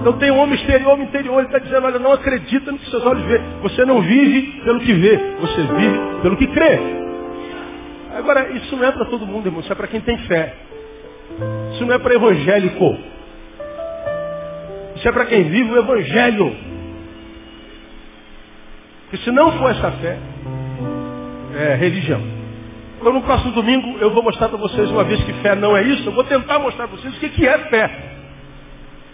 A: Então tem um homem exterior, homem interior, ele está dizendo, olha, não acredita no que seus olhos veem. Você não vive pelo que vê, você vive pelo que crê. Agora, isso não é para todo mundo, irmão, isso é para quem tem fé. Isso não é para evangélico. Isso é para quem vive o evangelho. Porque se não for essa fé, é religião. Então no próximo domingo eu vou mostrar para vocês, uma vez que fé não é isso, eu vou tentar mostrar para vocês o que é fé.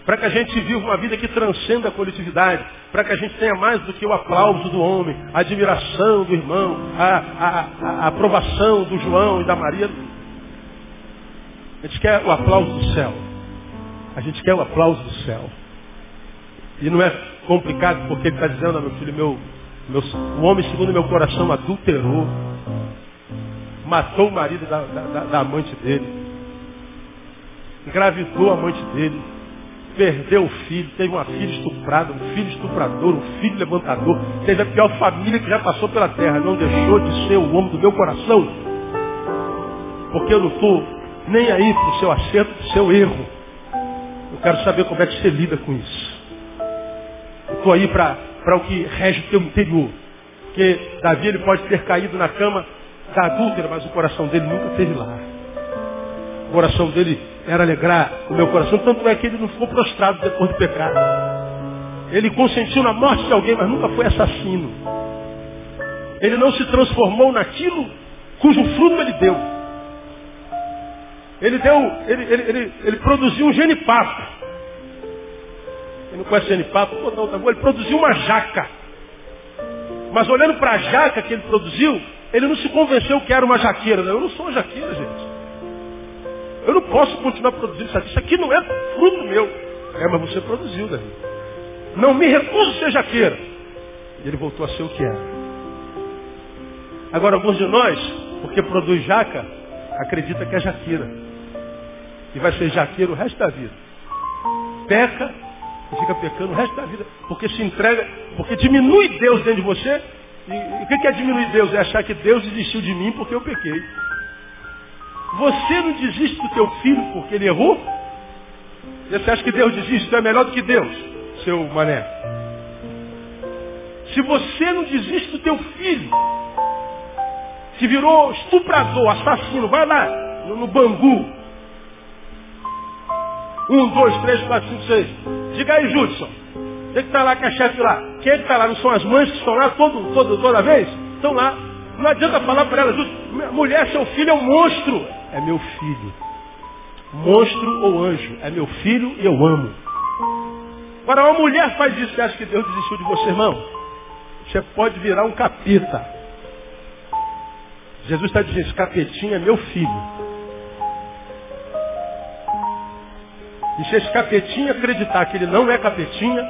A: Para que a gente viva uma vida que transcenda a coletividade. Para que a gente tenha mais do que o aplauso do homem, a admiração do irmão, a, a, a aprovação do João e da Maria. A gente quer o aplauso do céu. A gente quer o aplauso do céu. E não é complicado porque ele está dizendo, meu filho, meu, o homem segundo meu coração adulterou, matou o marido da, da, da amante dele, engravidou a amante dele, perdeu o filho, teve uma filha estuprada, um filho estuprador, um filho levantador, teve a pior família que já passou pela terra, não deixou de ser o homem do meu coração. Porque eu não estou nem aí para o seu acerto, para o seu erro. Eu quero saber como é que você lida com isso. Eu estou aí para o que rege o teu interior. Porque Davi ele pode ter caído na cama da adúltera, mas o coração dele nunca esteve lá. O coração dele era alegrar o meu coração, tanto é que ele não ficou prostrado depois do pecado. Ele consentiu na morte de alguém, mas nunca foi assassino. Ele não se transformou naquilo cujo fruto ele deu. Ele deu, ele, ele, ele, ele produziu um genipapo. Quem não conhece genipapo, vou dar outra coisa. Ele produziu uma jaca. Mas olhando para a jaca que ele produziu, ele não se convenceu que era uma jaqueira. Não, eu não sou uma jaqueira, gente. Eu não posso continuar produzindo isso aqui. Isso aqui não é fruto meu. É, mas você produziu, Davi. Não me recuso a ser jaqueira. E ele voltou a ser o que era. Agora, alguns de nós, porque produz jaca, acredita que é jaqueira e vai ser jaqueiro o resto da vida. Peca e fica pecando o resto da vida, porque se entrega, porque diminui Deus dentro de você. E, e o que é diminuir Deus? É achar que Deus desistiu de mim porque eu pequei. Você não desiste do teu filho porque ele errou? Você acha que Deus desiste? Então é melhor do que Deus, seu mané. Se você não desiste do teu filho, que virou estuprador, assassino, vai lá no, no Bangu, um, dois, três, quatro, cinco, seis. Diga aí, Judson. Quem que está lá com a chefe lá? Quem é que está lá? Não são as mães que estão lá todo, todo, toda vez? Estão lá. Não adianta falar para elas, mulher, seu filho é um monstro. É meu filho. Monstro ou anjo? É meu filho e eu amo. Agora, uma mulher faz isso, você acha que Deus desistiu de você, irmão? Você pode virar um capeta. Jesus está dizendo, esse capetinho é meu filho. E se esse capetinha acreditar que ele não é capetinha,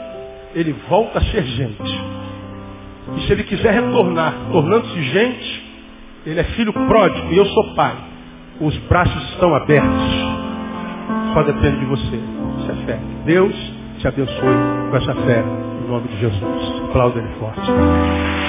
A: ele volta a ser gente. E se ele quiser retornar, tornando-se gente, ele é filho pródigo e eu sou pai. Os braços estão abertos. Só depende de você. Isso é fé. Deus te abençoe com essa fé. Em nome de Jesus. Aplauda ele forte.